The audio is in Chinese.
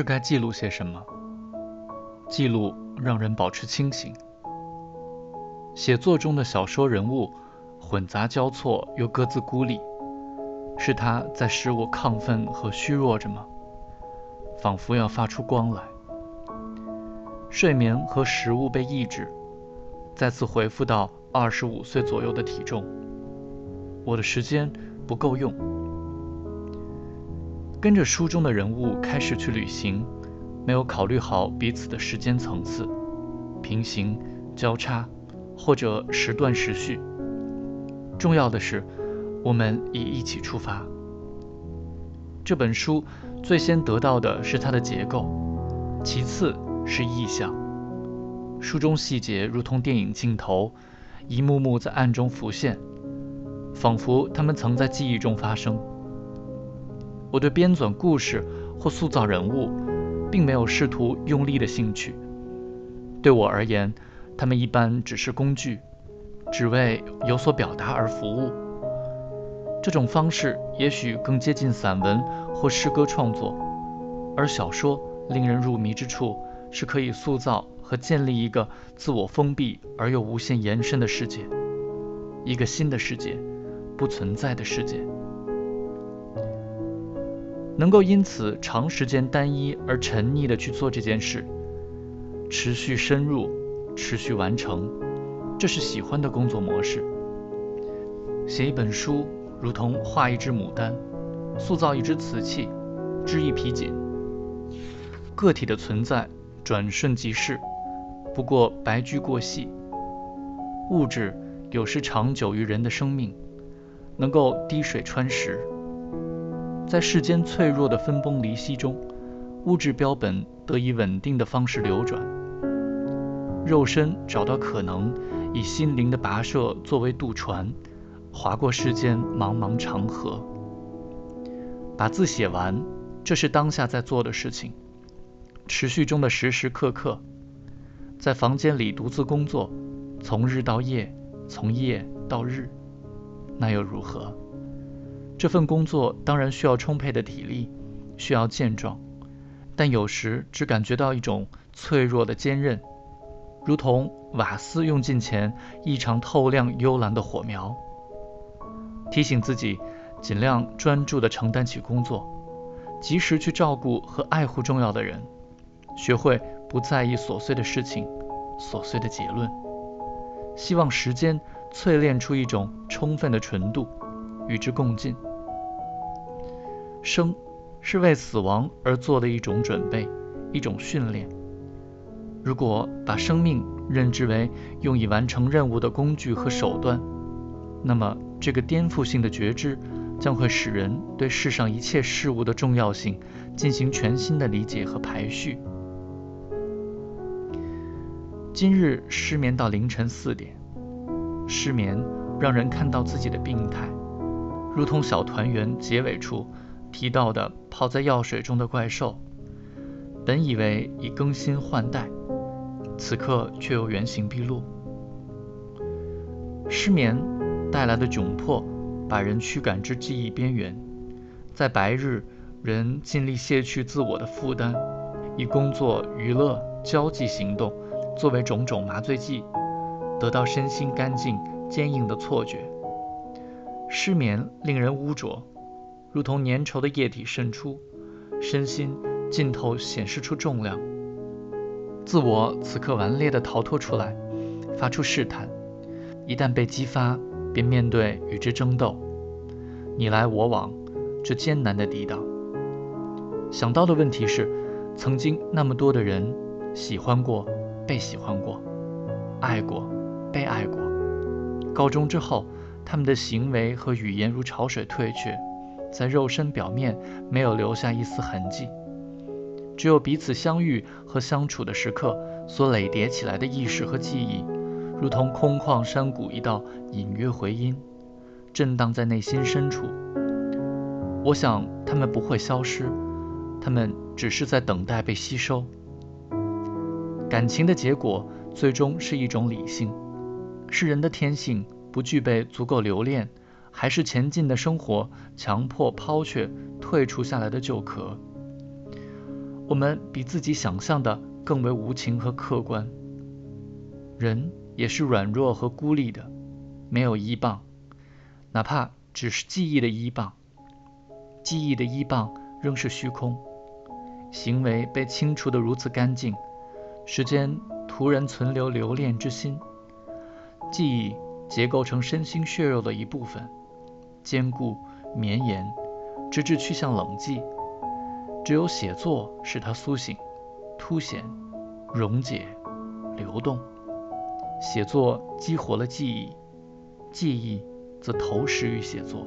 是该记录些什么。记录让人保持清醒。写作中的小说人物混杂交错又各自孤立，是他在使我亢奋和虚弱着吗？仿佛要发出光来。睡眠和食物被抑制，再次恢复到二十五岁左右的体重。我的时间不够用。跟着书中的人物开始去旅行，没有考虑好彼此的时间层次，平行、交叉，或者时断时续。重要的是，我们已一起出发。这本书最先得到的是它的结构，其次是意象。书中细节如同电影镜头，一幕幕在暗中浮现，仿佛他们曾在记忆中发生。我对编纂故事或塑造人物，并没有试图用力的兴趣。对我而言，他们一般只是工具，只为有所表达而服务。这种方式也许更接近散文或诗歌创作，而小说令人入迷之处是可以塑造和建立一个自我封闭而又无限延伸的世界，一个新的世界，不存在的世界。能够因此长时间单一而沉溺的去做这件事，持续深入，持续完成，这是喜欢的工作模式。写一本书如同画一只牡丹，塑造一只瓷器，织一匹锦。个体的存在转瞬即逝，不过白驹过隙。物质有时长久于人的生命，能够滴水穿石。在世间脆弱的分崩离析中，物质标本得以稳定的方式流转，肉身找到可能，以心灵的跋涉作为渡船，划过世间茫茫长河。把字写完，这是当下在做的事情。持续中的时时刻刻，在房间里独自工作，从日到夜，从夜到日，那又如何？这份工作当然需要充沛的体力，需要健壮，但有时只感觉到一种脆弱的坚韧，如同瓦斯用尽前异常透亮幽蓝的火苗。提醒自己尽量专注地承担起工作，及时去照顾和爱护重要的人，学会不在意琐碎的事情、琐碎的结论。希望时间淬炼出一种充分的纯度，与之共进。生是为死亡而做的一种准备，一种训练。如果把生命认知为用以完成任务的工具和手段，那么这个颠覆性的觉知将会使人对世上一切事物的重要性进行全新的理解和排序。今日失眠到凌晨四点，失眠让人看到自己的病态，如同小团圆结尾处。提到的泡在药水中的怪兽，本以为已更新换代，此刻却又原形毕露。失眠带来的窘迫，把人驱赶至记忆边缘。在白日，人尽力卸去自我的负担，以工作、娱乐、交际行动作为种种麻醉剂，得到身心干净、坚硬的错觉。失眠令人污浊。如同粘稠的液体渗出，身心尽头显示出重量。自我此刻顽劣地逃脱出来，发出试探。一旦被激发，便面对与之争斗。你来我往，这艰难的抵挡。想到的问题是：曾经那么多的人，喜欢过，被喜欢过，爱过，被爱过。高中之后，他们的行为和语言如潮水退却。在肉身表面没有留下一丝痕迹，只有彼此相遇和相处的时刻所累叠起来的意识和记忆，如同空旷山谷一道隐约回音，震荡在内心深处。我想他们不会消失，他们只是在等待被吸收。感情的结果最终是一种理性，是人的天性不具备足够留恋。还是前进的生活强迫抛却退出下来的旧壳。我们比自己想象的更为无情和客观。人也是软弱和孤立的，没有依傍，哪怕只是记忆的依傍。记忆的依傍仍是虚空，行为被清除得如此干净，时间突然存留留恋之心。记忆结构成身心血肉的一部分，坚固绵延，直至去向冷寂。只有写作使它苏醒、凸显、溶解、流动。写作激活了记忆，记忆则投食于写作。